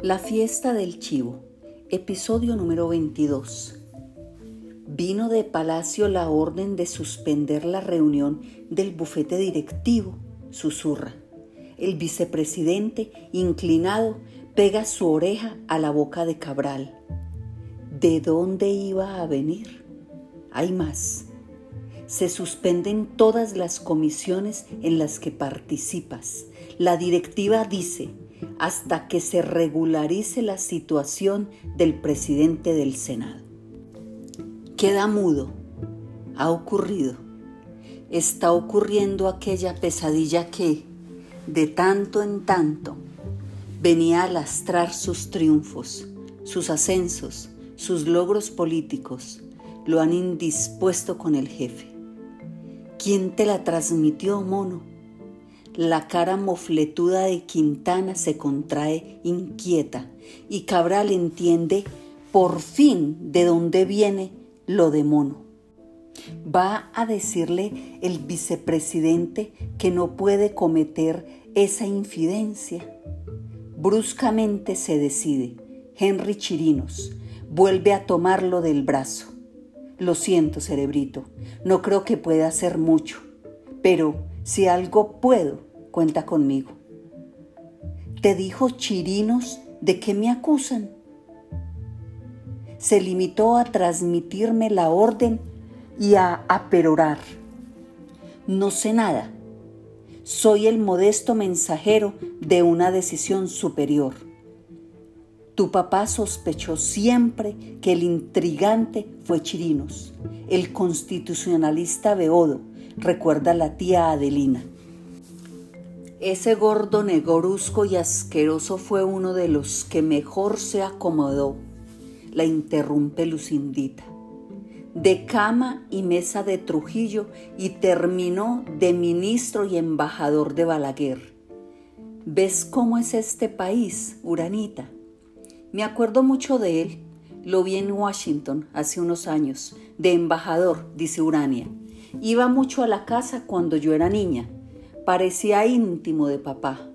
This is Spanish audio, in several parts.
La fiesta del chivo, episodio número 22. Vino de palacio la orden de suspender la reunión del bufete directivo, susurra. El vicepresidente, inclinado, pega su oreja a la boca de Cabral. ¿De dónde iba a venir? Hay más. Se suspenden todas las comisiones en las que participas. La directiva dice, hasta que se regularice la situación del presidente del Senado. Queda mudo. Ha ocurrido. Está ocurriendo aquella pesadilla que, de tanto en tanto, venía a lastrar sus triunfos, sus ascensos, sus logros políticos, lo han indispuesto con el jefe. ¿Quién te la transmitió, mono? La cara mofletuda de Quintana se contrae inquieta y Cabral entiende por fin de dónde viene lo de mono. Va a decirle el vicepresidente que no puede cometer esa infidencia Bruscamente se decide. Henry Chirinos vuelve a tomarlo del brazo. Lo siento, cerebrito, no creo que pueda hacer mucho, pero si algo puedo, cuenta conmigo. ¿Te dijo Chirinos de qué me acusan? Se limitó a transmitirme la orden y a aperorar. No sé nada soy el modesto mensajero de una decisión superior. Tu papá sospechó siempre que el intrigante fue Chirinos, el constitucionalista Beodo, recuerda la tía Adelina. Ese gordo negorusco y asqueroso fue uno de los que mejor se acomodó, la interrumpe Lucindita de cama y mesa de Trujillo y terminó de ministro y embajador de Balaguer. ¿Ves cómo es este país, Uranita? Me acuerdo mucho de él. Lo vi en Washington hace unos años, de embajador, dice Urania. Iba mucho a la casa cuando yo era niña. Parecía íntimo de papá.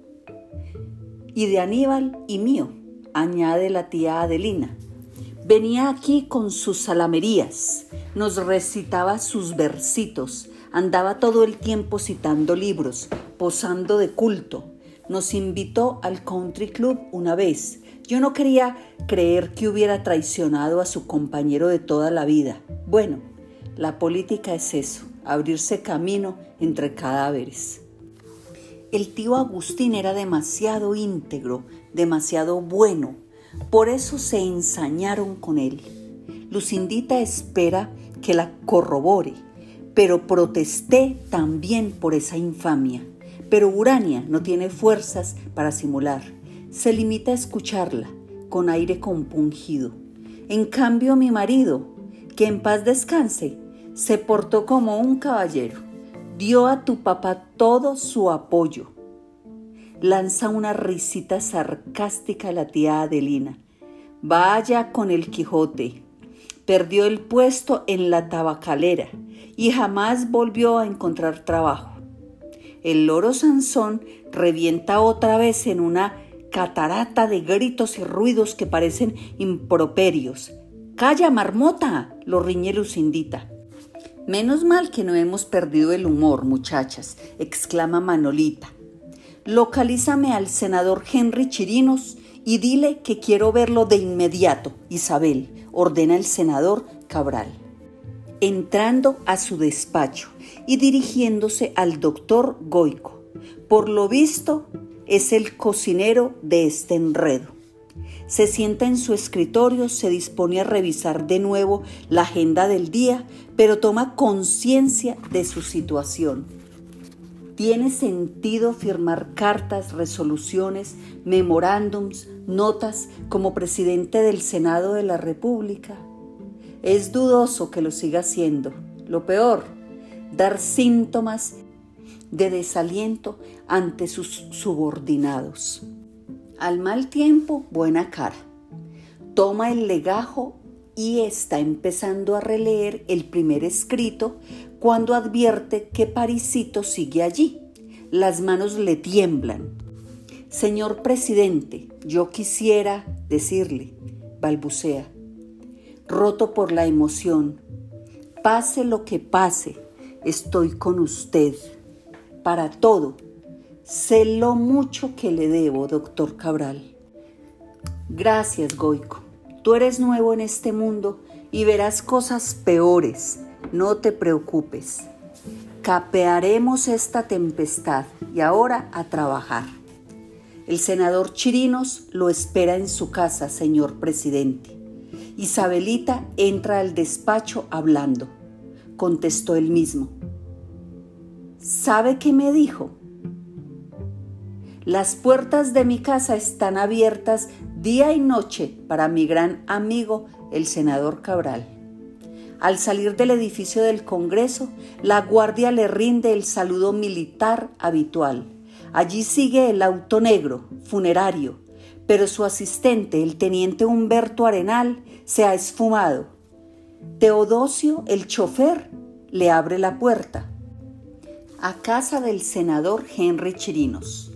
Y de Aníbal y mío, añade la tía Adelina. Venía aquí con sus salamerías, nos recitaba sus versitos, andaba todo el tiempo citando libros, posando de culto. Nos invitó al country club una vez. Yo no quería creer que hubiera traicionado a su compañero de toda la vida. Bueno, la política es eso, abrirse camino entre cadáveres. El tío Agustín era demasiado íntegro, demasiado bueno, por eso se ensañaron con él. Lucindita espera que la corrobore, pero protesté también por esa infamia. Pero Urania no tiene fuerzas para simular. Se limita a escucharla con aire compungido. En cambio mi marido, que en paz descanse, se portó como un caballero. Dio a tu papá todo su apoyo lanza una risita sarcástica a la tía Adelina. Vaya con el Quijote. Perdió el puesto en la tabacalera y jamás volvió a encontrar trabajo. El loro Sansón revienta otra vez en una catarata de gritos y ruidos que parecen improperios. ¡Calla, marmota! lo riñe Lucindita. Menos mal que no hemos perdido el humor, muchachas, exclama Manolita localízame al senador Henry Chirinos y dile que quiero verlo de inmediato, Isabel, ordena el senador Cabral. Entrando a su despacho y dirigiéndose al doctor Goico. Por lo visto, es el cocinero de este enredo. Se sienta en su escritorio, se dispone a revisar de nuevo la agenda del día, pero toma conciencia de su situación ¿Tiene sentido firmar cartas, resoluciones, memorándums, notas como presidente del Senado de la República? Es dudoso que lo siga haciendo. Lo peor, dar síntomas de desaliento ante sus subordinados. Al mal tiempo, buena cara. Toma el legajo y está empezando a releer el primer escrito cuando advierte que Parisito sigue allí. Las manos le tiemblan. Señor presidente, yo quisiera decirle, balbucea, roto por la emoción, pase lo que pase, estoy con usted, para todo. Sé lo mucho que le debo, doctor Cabral. Gracias, Goico. Tú eres nuevo en este mundo y verás cosas peores. No te preocupes. Capearemos esta tempestad y ahora a trabajar. El senador Chirinos lo espera en su casa, señor presidente. Isabelita entra al despacho hablando. Contestó él mismo. ¿Sabe qué me dijo? Las puertas de mi casa están abiertas día y noche para mi gran amigo, el senador Cabral. Al salir del edificio del Congreso, la guardia le rinde el saludo militar habitual. Allí sigue el auto negro, funerario, pero su asistente, el teniente Humberto Arenal, se ha esfumado. Teodosio, el chofer, le abre la puerta. A casa del senador Henry Chirinos.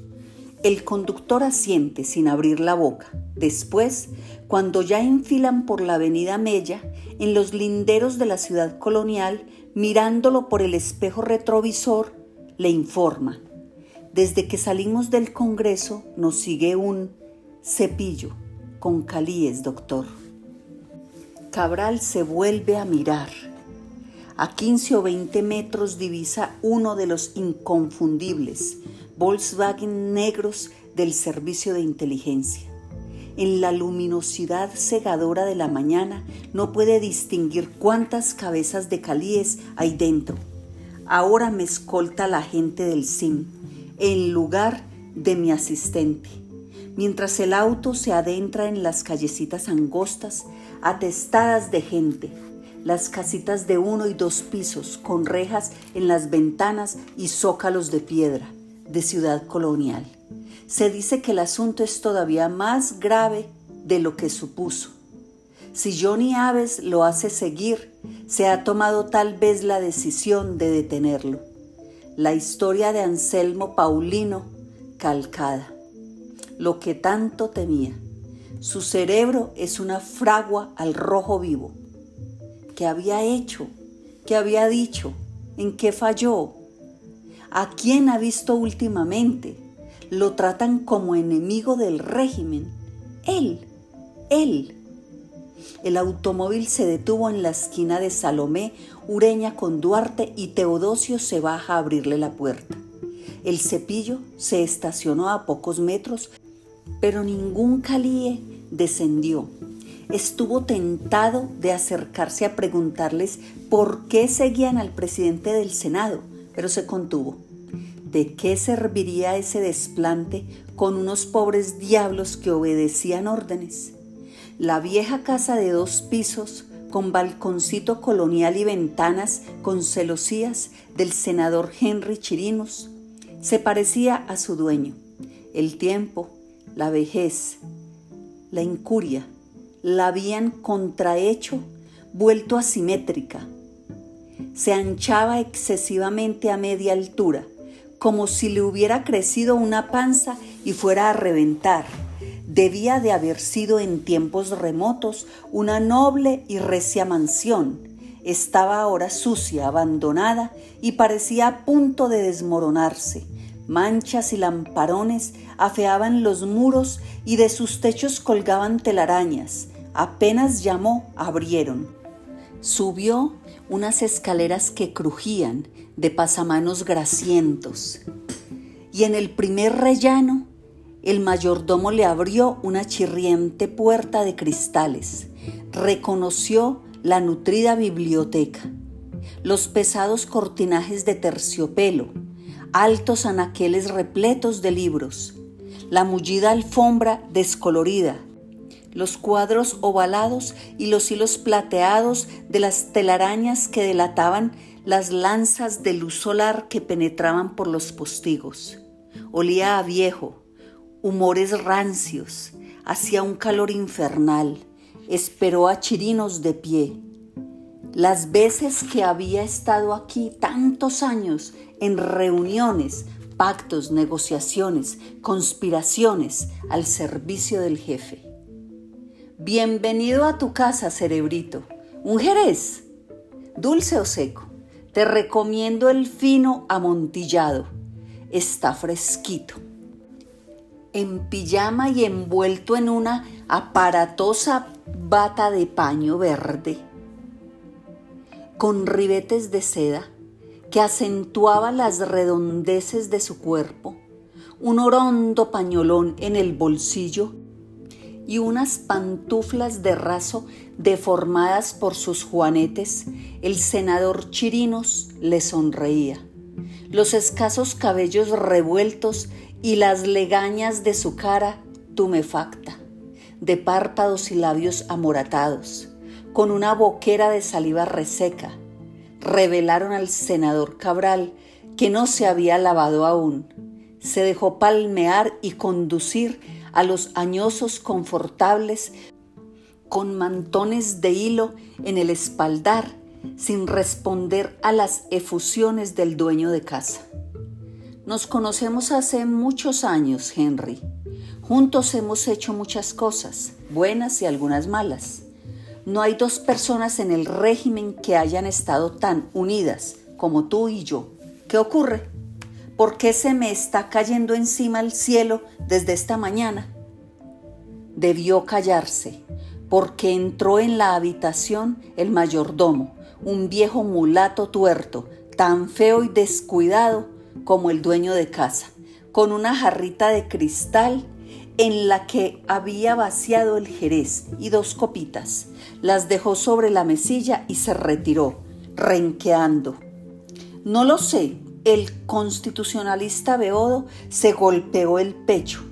El conductor asiente sin abrir la boca. Después, cuando ya enfilan por la avenida Mella, en los linderos de la ciudad colonial, mirándolo por el espejo retrovisor, le informa. Desde que salimos del Congreso nos sigue un cepillo con calíes, doctor. Cabral se vuelve a mirar. A 15 o 20 metros divisa uno de los inconfundibles Volkswagen negros del servicio de inteligencia. En la luminosidad cegadora de la mañana no puede distinguir cuántas cabezas de calíes hay dentro. Ahora me escolta la gente del SIM en lugar de mi asistente. Mientras el auto se adentra en las callecitas angostas, atestadas de gente, las casitas de uno y dos pisos con rejas en las ventanas y zócalos de piedra de ciudad colonial. Se dice que el asunto es todavía más grave de lo que supuso. Si Johnny Aves lo hace seguir, se ha tomado tal vez la decisión de detenerlo. La historia de Anselmo Paulino calcada. Lo que tanto temía. Su cerebro es una fragua al rojo vivo. ¿Qué había hecho? ¿Qué había dicho? ¿En qué falló? ¿A quién ha visto últimamente? Lo tratan como enemigo del régimen. Él, él. El automóvil se detuvo en la esquina de Salomé, Ureña con Duarte y Teodosio se baja a abrirle la puerta. El cepillo se estacionó a pocos metros, pero ningún calíe descendió. Estuvo tentado de acercarse a preguntarles por qué seguían al presidente del Senado pero se contuvo. ¿De qué serviría ese desplante con unos pobres diablos que obedecían órdenes? La vieja casa de dos pisos, con balconcito colonial y ventanas con celosías del senador Henry Chirinos, se parecía a su dueño. El tiempo, la vejez, la incuria, la habían contrahecho, vuelto asimétrica, se anchaba excesivamente a media altura, como si le hubiera crecido una panza y fuera a reventar. Debía de haber sido en tiempos remotos una noble y recia mansión. Estaba ahora sucia, abandonada y parecía a punto de desmoronarse. Manchas y lamparones afeaban los muros y de sus techos colgaban telarañas. Apenas llamó, abrieron. Subió unas escaleras que crujían de pasamanos grasientos. Y en el primer rellano, el mayordomo le abrió una chirriente puerta de cristales. Reconoció la nutrida biblioteca, los pesados cortinajes de terciopelo, altos anaqueles repletos de libros, la mullida alfombra descolorida, los cuadros ovalados y los hilos plateados de las telarañas que delataban las lanzas de luz solar que penetraban por los postigos. Olía a viejo, humores rancios, hacía un calor infernal, esperó a Chirinos de pie. Las veces que había estado aquí tantos años en reuniones pactos, negociaciones, conspiraciones al servicio del jefe. Bienvenido a tu casa, cerebrito. ¿Un jerez? ¿Dulce o seco? Te recomiendo el fino amontillado. Está fresquito. En pijama y envuelto en una aparatosa bata de paño verde, con ribetes de seda que acentuaba las redondeces de su cuerpo, un orondo pañolón en el bolsillo y unas pantuflas de raso deformadas por sus juanetes, el senador Chirinos le sonreía. Los escasos cabellos revueltos y las legañas de su cara tumefacta, de párpados y labios amoratados, con una boquera de saliva reseca, revelaron al senador Cabral que no se había lavado aún. Se dejó palmear y conducir a los añosos confortables con mantones de hilo en el espaldar sin responder a las efusiones del dueño de casa. Nos conocemos hace muchos años, Henry. Juntos hemos hecho muchas cosas, buenas y algunas malas. No hay dos personas en el régimen que hayan estado tan unidas como tú y yo. ¿Qué ocurre? ¿Por qué se me está cayendo encima el cielo desde esta mañana? Debió callarse, porque entró en la habitación el mayordomo, un viejo mulato tuerto, tan feo y descuidado como el dueño de casa, con una jarrita de cristal en la que había vaciado el jerez y dos copitas. Las dejó sobre la mesilla y se retiró, renqueando. No lo sé, el constitucionalista Beodo se golpeó el pecho.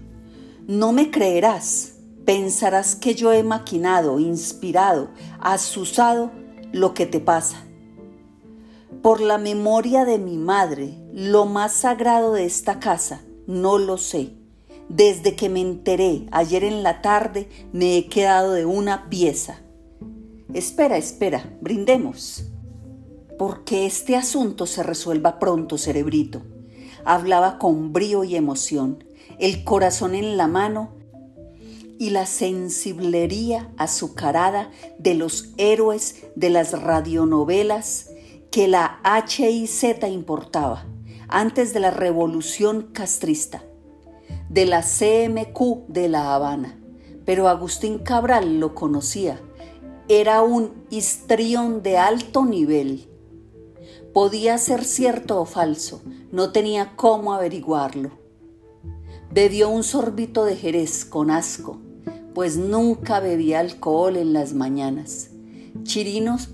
No me creerás, pensarás que yo he maquinado, inspirado, asusado lo que te pasa. Por la memoria de mi madre, lo más sagrado de esta casa, no lo sé. Desde que me enteré ayer en la tarde, me he quedado de una pieza. Espera, espera, brindemos porque este asunto se resuelva pronto, cerebrito. Hablaba con brío y emoción, el corazón en la mano y la sensiblería azucarada de los héroes de las radionovelas que la HIZ importaba antes de la revolución castrista, de la CMQ de La Habana. Pero Agustín Cabral lo conocía. Era un histrión de alto nivel Podía ser cierto o falso, no tenía cómo averiguarlo. Bebió un sorbito de jerez con asco, pues nunca bebía alcohol en las mañanas. Chirinos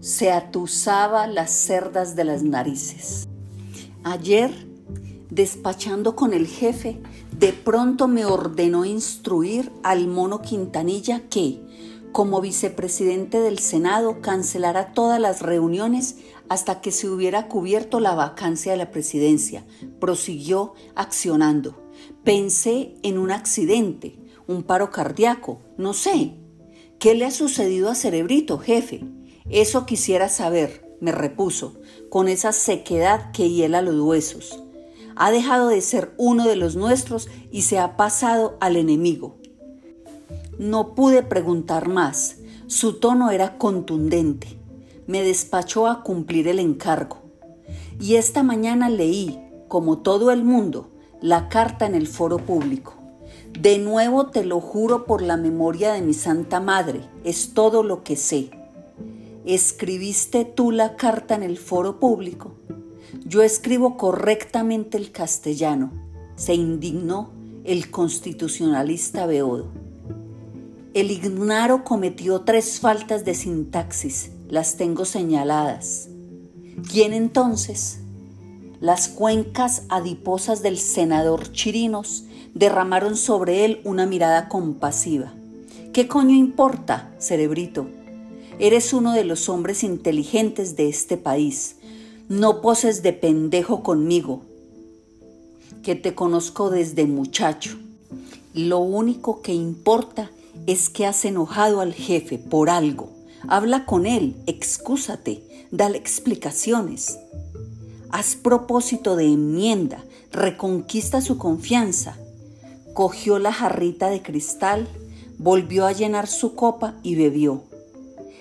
se atusaba las cerdas de las narices. Ayer, despachando con el jefe, de pronto me ordenó instruir al mono Quintanilla que, como vicepresidente del Senado, cancelara todas las reuniones hasta que se hubiera cubierto la vacancia de la presidencia. Prosiguió accionando. Pensé en un accidente, un paro cardíaco, no sé. ¿Qué le ha sucedido a Cerebrito, jefe? Eso quisiera saber, me repuso, con esa sequedad que hiela los huesos. Ha dejado de ser uno de los nuestros y se ha pasado al enemigo. No pude preguntar más. Su tono era contundente me despachó a cumplir el encargo. Y esta mañana leí, como todo el mundo, la carta en el foro público. De nuevo te lo juro por la memoria de mi Santa Madre, es todo lo que sé. ¿Escribiste tú la carta en el foro público? Yo escribo correctamente el castellano, se indignó el constitucionalista Beodo. El Ignaro cometió tres faltas de sintaxis las tengo señaladas. ¿Quién entonces? Las cuencas adiposas del senador Chirinos derramaron sobre él una mirada compasiva. ¿Qué coño importa, cerebrito? Eres uno de los hombres inteligentes de este país. No poses de pendejo conmigo, que te conozco desde muchacho. Lo único que importa es que has enojado al jefe por algo. Habla con él, excúsate, dale explicaciones. Haz propósito de enmienda, reconquista su confianza. Cogió la jarrita de cristal, volvió a llenar su copa y bebió.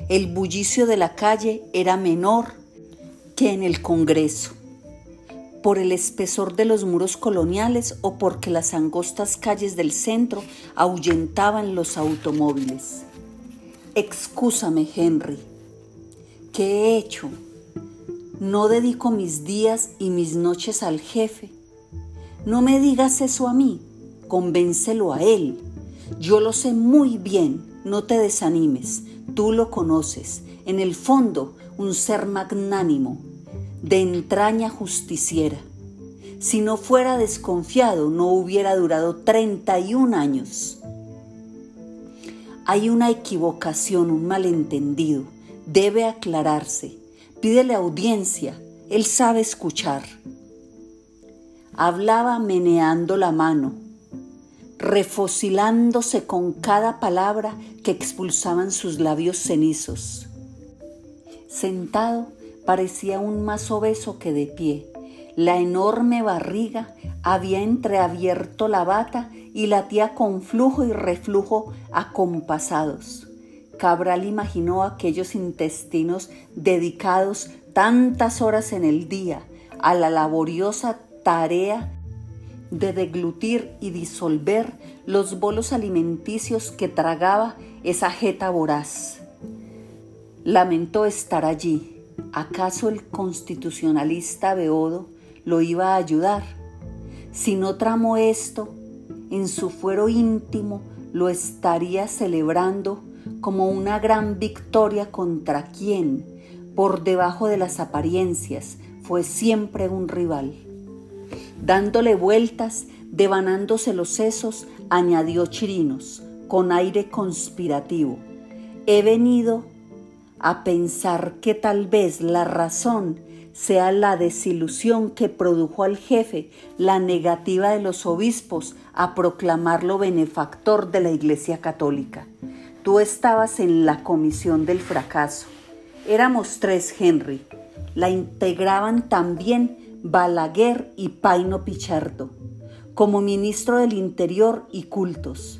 El bullicio de la calle era menor que en el Congreso por el espesor de los muros coloniales o porque las angostas calles del centro ahuyentaban los automóviles. Excúsame, Henry. ¿Qué he hecho? No dedico mis días y mis noches al jefe. No me digas eso a mí, convéncelo a él. Yo lo sé muy bien, no te desanimes, tú lo conoces. En el fondo, un ser magnánimo, de entraña justiciera. Si no fuera desconfiado, no hubiera durado 31 años. Hay una equivocación, un malentendido. Debe aclararse. Pídele audiencia. Él sabe escuchar. Hablaba meneando la mano, refocilándose con cada palabra que expulsaban sus labios cenizos. Sentado, parecía aún más obeso que de pie. La enorme barriga había entreabierto la bata y latía con flujo y reflujo acompasados. Cabral imaginó aquellos intestinos dedicados tantas horas en el día a la laboriosa tarea de deglutir y disolver los bolos alimenticios que tragaba esa jeta voraz. Lamentó estar allí, ¿Acaso el constitucionalista Beodo lo iba a ayudar? Si no tramó esto, en su fuero íntimo lo estaría celebrando como una gran victoria contra quien, por debajo de las apariencias, fue siempre un rival. Dándole vueltas, devanándose los sesos, añadió Chirinos, con aire conspirativo. He venido a pensar que tal vez la razón sea la desilusión que produjo al jefe la negativa de los obispos a proclamarlo benefactor de la Iglesia Católica. Tú estabas en la comisión del fracaso. Éramos tres, Henry. La integraban también Balaguer y Paino Pichardo, como ministro del Interior y Cultos.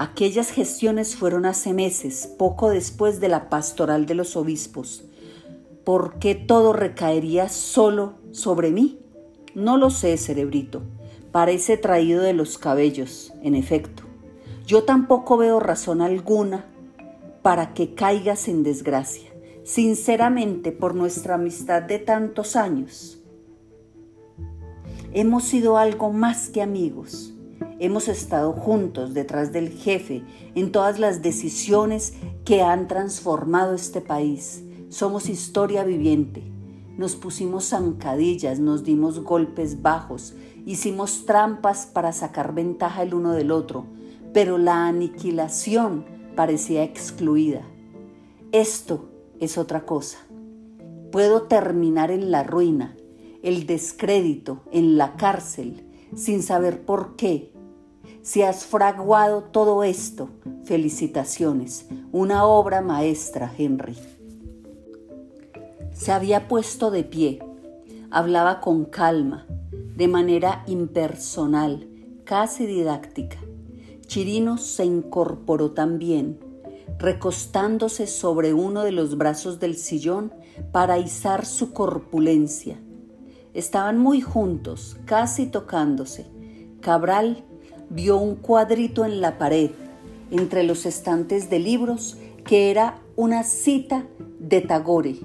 Aquellas gestiones fueron hace meses, poco después de la pastoral de los obispos. ¿Por qué todo recaería solo sobre mí? No lo sé, cerebrito. Parece traído de los cabellos, en efecto. Yo tampoco veo razón alguna para que caigas en desgracia. Sinceramente, por nuestra amistad de tantos años, hemos sido algo más que amigos Hemos estado juntos detrás del jefe en todas las decisiones que han transformado este país. Somos historia viviente. Nos pusimos zancadillas, nos dimos golpes bajos, hicimos trampas para sacar ventaja el uno del otro, pero la aniquilación parecía excluida. Esto es otra cosa. Puedo terminar en la ruina, el descrédito, en la cárcel, sin saber por qué, si has fraguado todo esto, felicitaciones, una obra maestra, Henry. Se había puesto de pie, hablaba con calma, de manera impersonal, casi didáctica. Chirino se incorporó también, recostándose sobre uno de los brazos del sillón para izar su corpulencia. Estaban muy juntos, casi tocándose. Cabral vio un cuadrito en la pared, entre los estantes de libros, que era una cita de Tagore.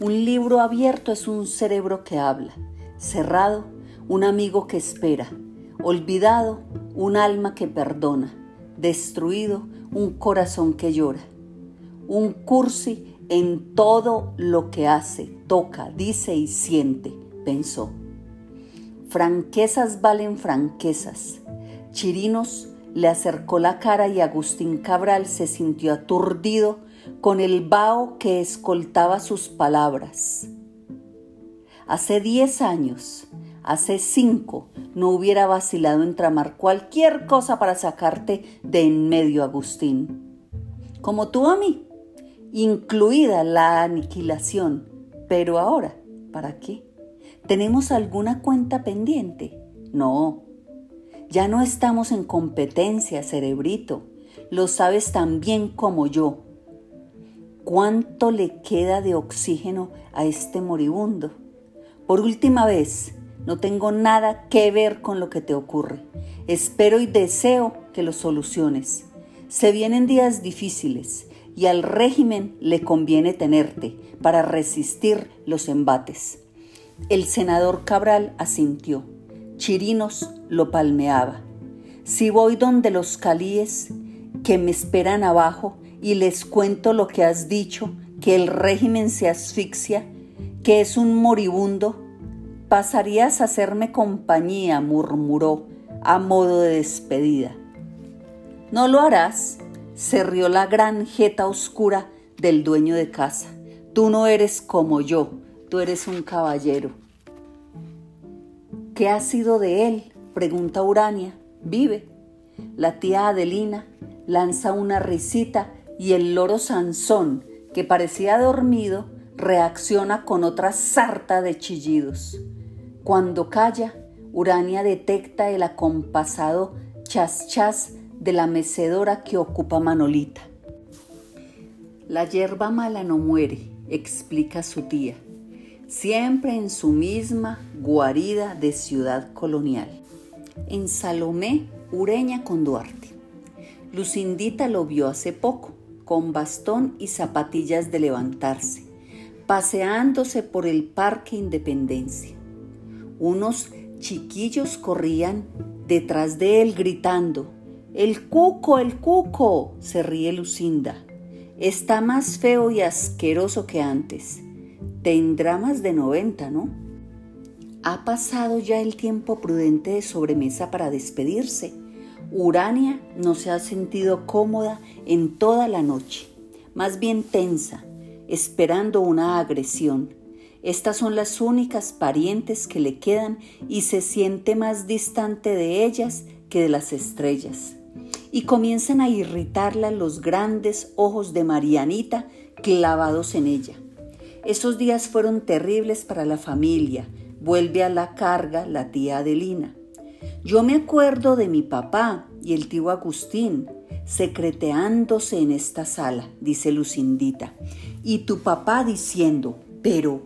Un libro abierto es un cerebro que habla, cerrado, un amigo que espera, olvidado, un alma que perdona, destruido, un corazón que llora. Un cursi en todo lo que hace, toca, dice y siente, pensó. Franquezas valen franquezas. Chirinos le acercó la cara y Agustín Cabral se sintió aturdido con el vaho que escoltaba sus palabras. Hace diez años, hace cinco, no hubiera vacilado en tramar cualquier cosa para sacarte de en medio, Agustín. Como tú a mí, incluida la aniquilación. Pero ahora, ¿para qué? ¿Tenemos alguna cuenta pendiente? No. Ya no estamos en competencia, cerebrito. Lo sabes tan bien como yo. ¿Cuánto le queda de oxígeno a este moribundo? Por última vez, no tengo nada que ver con lo que te ocurre. Espero y deseo que lo soluciones. Se vienen días difíciles y al régimen le conviene tenerte para resistir los embates. El senador Cabral asintió. Chirinos lo palmeaba. Si voy donde los calíes que me esperan abajo y les cuento lo que has dicho, que el régimen se asfixia, que es un moribundo, pasarías a hacerme compañía, murmuró, a modo de despedida. No lo harás, se rió la gran jeta oscura del dueño de casa. Tú no eres como yo, tú eres un caballero. ¿Qué ha sido de él? pregunta Urania. Vive. La tía Adelina lanza una risita y el loro Sansón, que parecía dormido, reacciona con otra sarta de chillidos. Cuando calla, Urania detecta el acompasado chas chas de la mecedora que ocupa Manolita. La hierba mala no muere, explica su tía, siempre en su misma guarida de ciudad colonial. En Salomé, Ureña con Duarte. Lucindita lo vio hace poco, con bastón y zapatillas de levantarse, paseándose por el Parque Independencia. Unos chiquillos corrían detrás de él gritando, El cuco, el cuco, se ríe Lucinda. Está más feo y asqueroso que antes. Tendrá más de 90, ¿no? Ha pasado ya el tiempo prudente de sobremesa para despedirse. Urania no se ha sentido cómoda en toda la noche, más bien tensa, esperando una agresión estas son las únicas parientes que le quedan y se siente más distante de ellas que de las estrellas. Y comienzan a irritarla los grandes ojos de Marianita clavados en ella. Esos días fueron terribles para la familia. Vuelve a la carga la tía Adelina. Yo me acuerdo de mi papá y el tío Agustín secreteándose en esta sala, dice Lucindita, y tu papá diciendo, pero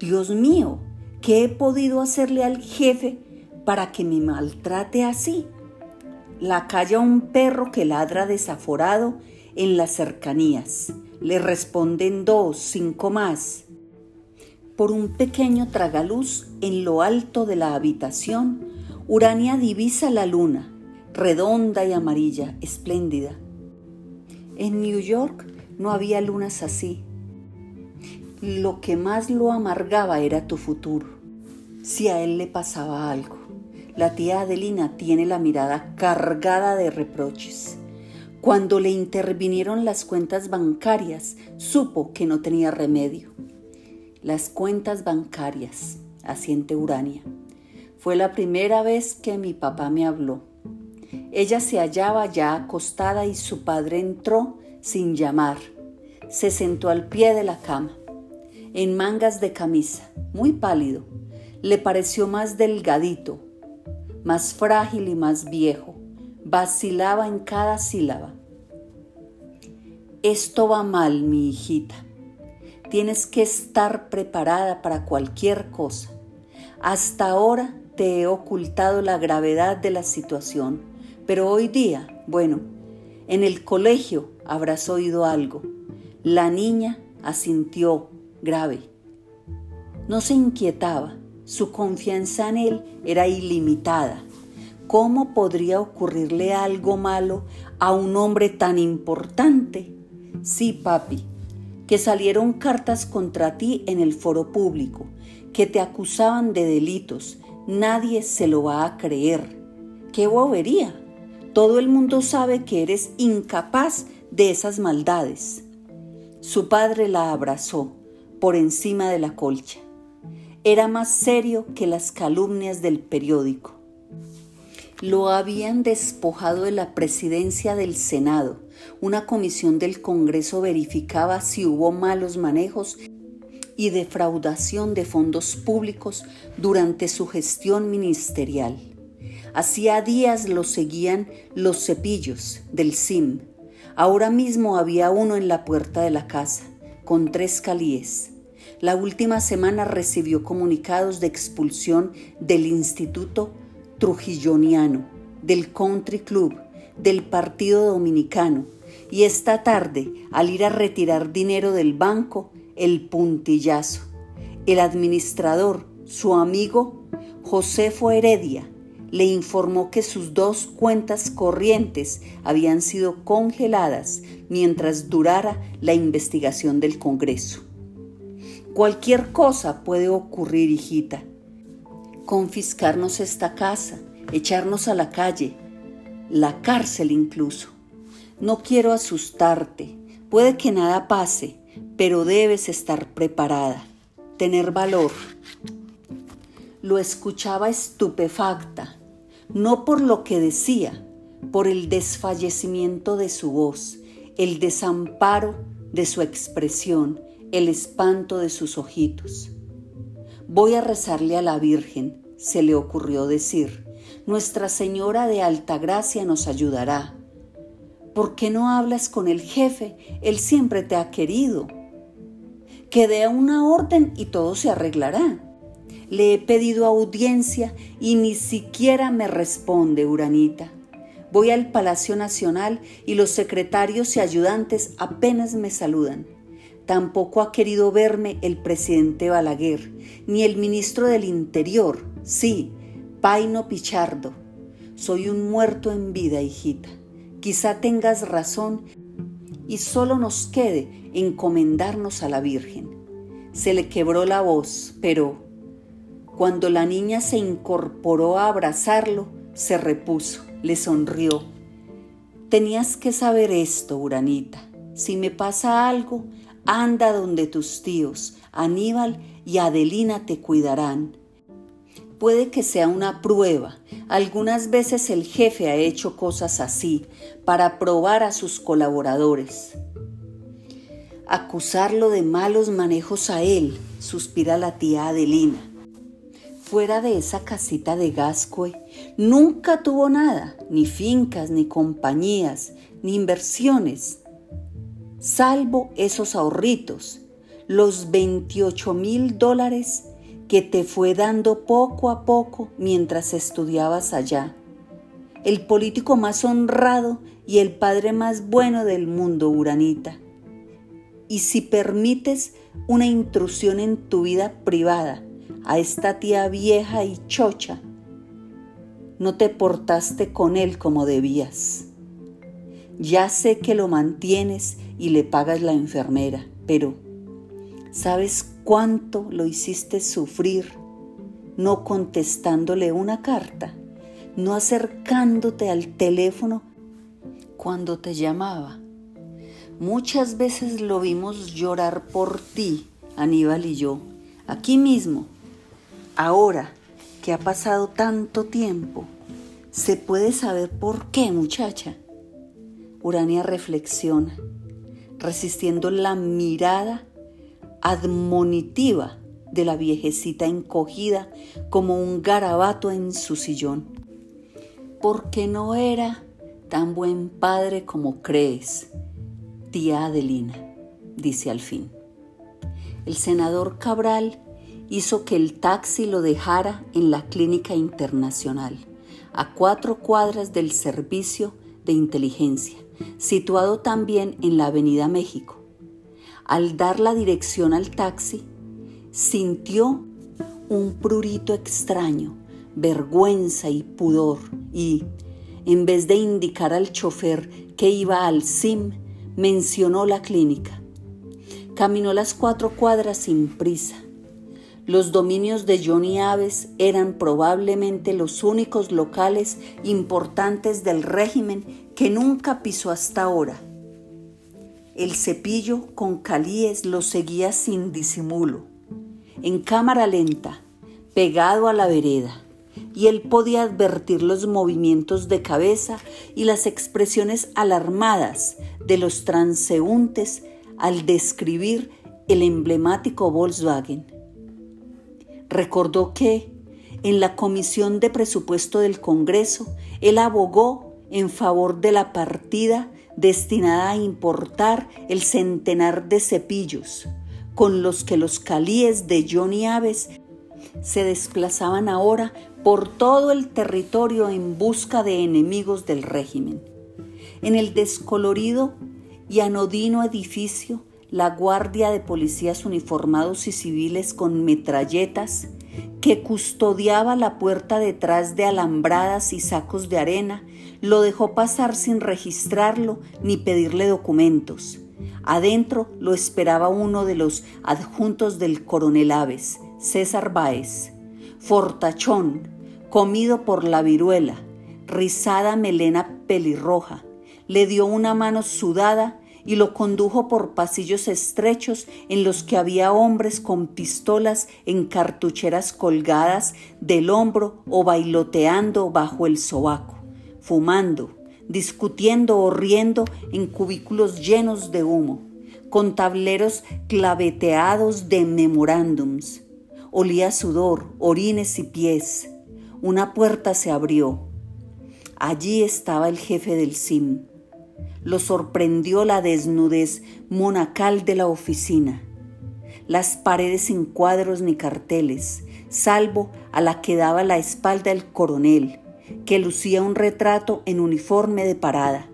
Dios mío, ¿qué he podido hacerle al jefe para que me maltrate así? La calla un perro que ladra desaforado en las cercanías. Le responden dos, cinco más. Por un pequeño tragaluz en lo alto de la habitación, Urania divisa la luna, redonda y amarilla, espléndida. En New York no había lunas así, lo que más lo amargaba era tu futuro. Si a él le pasaba algo. La tía Adelina tiene la mirada cargada de reproches. Cuando le intervinieron las cuentas bancarias, supo que no tenía remedio. Las cuentas bancarias, asiente Urania. Fue la primera vez que mi papá me habló. Ella se hallaba ya acostada y su padre entró sin llamar. Se sentó al pie de la cama en mangas de camisa, muy pálido. Le pareció más delgadito, más frágil y más viejo. Vacilaba en cada sílaba. Esto va mal, mi hijita. Tienes que estar preparada para cualquier cosa. Hasta ahora te he ocultado la gravedad de la situación, pero hoy día, bueno, en el colegio habrás oído algo. La niña asintió grave. No se inquietaba, su confianza en él era ilimitada. ¿Cómo podría ocurrirle algo malo a un hombre tan importante? Sí, papi, que salieron cartas contra ti en el foro público, que te acusaban de delitos. Nadie se lo va a creer. ¡Qué bobería! Todo el mundo sabe que eres incapaz de esas maldades. Su padre la abrazó por encima de la colcha. Era más serio que las calumnias del periódico. Lo habían despojado de la presidencia del Senado. Una comisión del Congreso verificaba si hubo malos manejos y defraudación de fondos públicos durante su gestión ministerial. Hacía días lo seguían los cepillos del SIM. Ahora mismo había uno en la puerta de la casa, con tres calíes. La última semana recibió comunicados de expulsión del Instituto Trujilloniano, del Country Club, del Partido Dominicano, y esta tarde, al ir a retirar dinero del banco, el puntillazo. El administrador, su amigo Josefo Heredia, le informó que sus dos cuentas corrientes habían sido congeladas mientras durara la investigación del Congreso. Cualquier cosa puede ocurrir, hijita. Confiscarnos esta casa, echarnos a la calle, la cárcel incluso. No quiero asustarte, puede que nada pase, pero debes estar preparada, tener valor. Lo escuchaba estupefacta, no por lo que decía, por el desfallecimiento de su voz, el desamparo de su expresión, el espanto de sus ojitos. Voy a rezarle a la Virgen, se le ocurrió decir. Nuestra Señora de Alta Gracia nos ayudará. ¿Por qué no hablas con el jefe? Él siempre te ha querido. Que dé una orden y todo se arreglará. Le he pedido audiencia y ni siquiera me responde Uranita. Voy al Palacio Nacional y los secretarios y ayudantes apenas me saludan. Tampoco ha querido verme el presidente Balaguer, ni el ministro del Interior, sí, Paino Pichardo. Soy un muerto en vida, hijita. Quizá tengas razón y solo nos quede encomendarnos a la Virgen. Se le quebró la voz, pero cuando la niña se incorporó a abrazarlo, se repuso, le sonrió. Tenías que saber esto, Uranita. Si me pasa algo, anda donde tus tíos, Aníbal y Adelina te cuidarán puede que sea una prueba. Algunas veces el jefe ha hecho cosas así para probar a sus colaboradores. Acusarlo de malos manejos a él, suspira la tía Adelina. Fuera de esa casita de Gascue, nunca tuvo nada, ni fincas, ni compañías, ni inversiones, salvo esos ahorritos, los 28 mil dólares que te fue dando poco a poco mientras estudiabas allá. El político más honrado y el padre más bueno del mundo, Uranita. Y si permites una intrusión en tu vida privada a esta tía vieja y chocha, no te portaste con él como debías. Ya sé que lo mantienes y le pagas la enfermera, pero ¿sabes cuánto lo hiciste sufrir no contestándole una carta, no acercándote al teléfono cuando te llamaba. Muchas veces lo vimos llorar por ti, Aníbal y yo, aquí mismo. Ahora que ha pasado tanto tiempo, ¿se puede saber por qué, muchacha? Urania reflexiona, resistiendo la mirada admonitiva de la viejecita encogida como un garabato en su sillón. Porque no era tan buen padre como crees, tía Adelina, dice al fin. El senador Cabral hizo que el taxi lo dejara en la clínica internacional, a cuatro cuadras del servicio de inteligencia, situado también en la Avenida México al dar la dirección al taxi, sintió un prurito extraño, vergüenza y pudor y, en vez de indicar al chofer que iba al SIM, mencionó la clínica. Caminó las cuatro cuadras sin prisa. Los dominios de Johnny Aves eran probablemente los únicos locales importantes del régimen que nunca pisó hasta ahora el cepillo con calíes lo seguía sin disimulo, en cámara lenta, pegado a la vereda, y él podía advertir los movimientos de cabeza y las expresiones alarmadas de los transeúntes al describir el emblemático Volkswagen. Recordó que, en la Comisión de Presupuesto del Congreso, él abogó en favor de la partida destinada a importar el centenar de cepillos, con los que los calíes de Johnny Aves se desplazaban ahora por todo el territorio en busca de enemigos del régimen. En el descolorido y anodino edificio, la guardia de policías uniformados y civiles con metralletas que custodiaba la puerta detrás de alambradas y sacos de arena, lo dejó pasar sin registrarlo ni pedirle documentos. Adentro lo esperaba uno de los adjuntos del coronel Aves, César Báez, fortachón, comido por la viruela, rizada melena pelirroja, le dio una mano sudada y lo condujo por pasillos estrechos en los que había hombres con pistolas en cartucheras colgadas del hombro o bailoteando bajo el sobaco, fumando, discutiendo o riendo en cubículos llenos de humo, con tableros claveteados de memorándums. Olía sudor, orines y pies. Una puerta se abrió. Allí estaba el jefe del SIM lo sorprendió la desnudez monacal de la oficina. Las paredes sin cuadros ni carteles, salvo a la que daba la espalda el coronel, que lucía un retrato en uniforme de parada.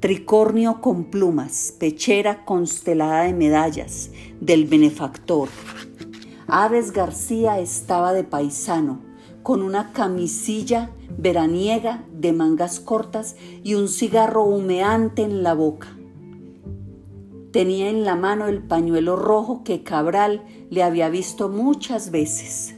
Tricornio con plumas, pechera constelada de medallas, del benefactor. Aves García estaba de paisano, con una camisilla veraniega de mangas cortas y un cigarro humeante en la boca. Tenía en la mano el pañuelo rojo que Cabral le había visto muchas veces.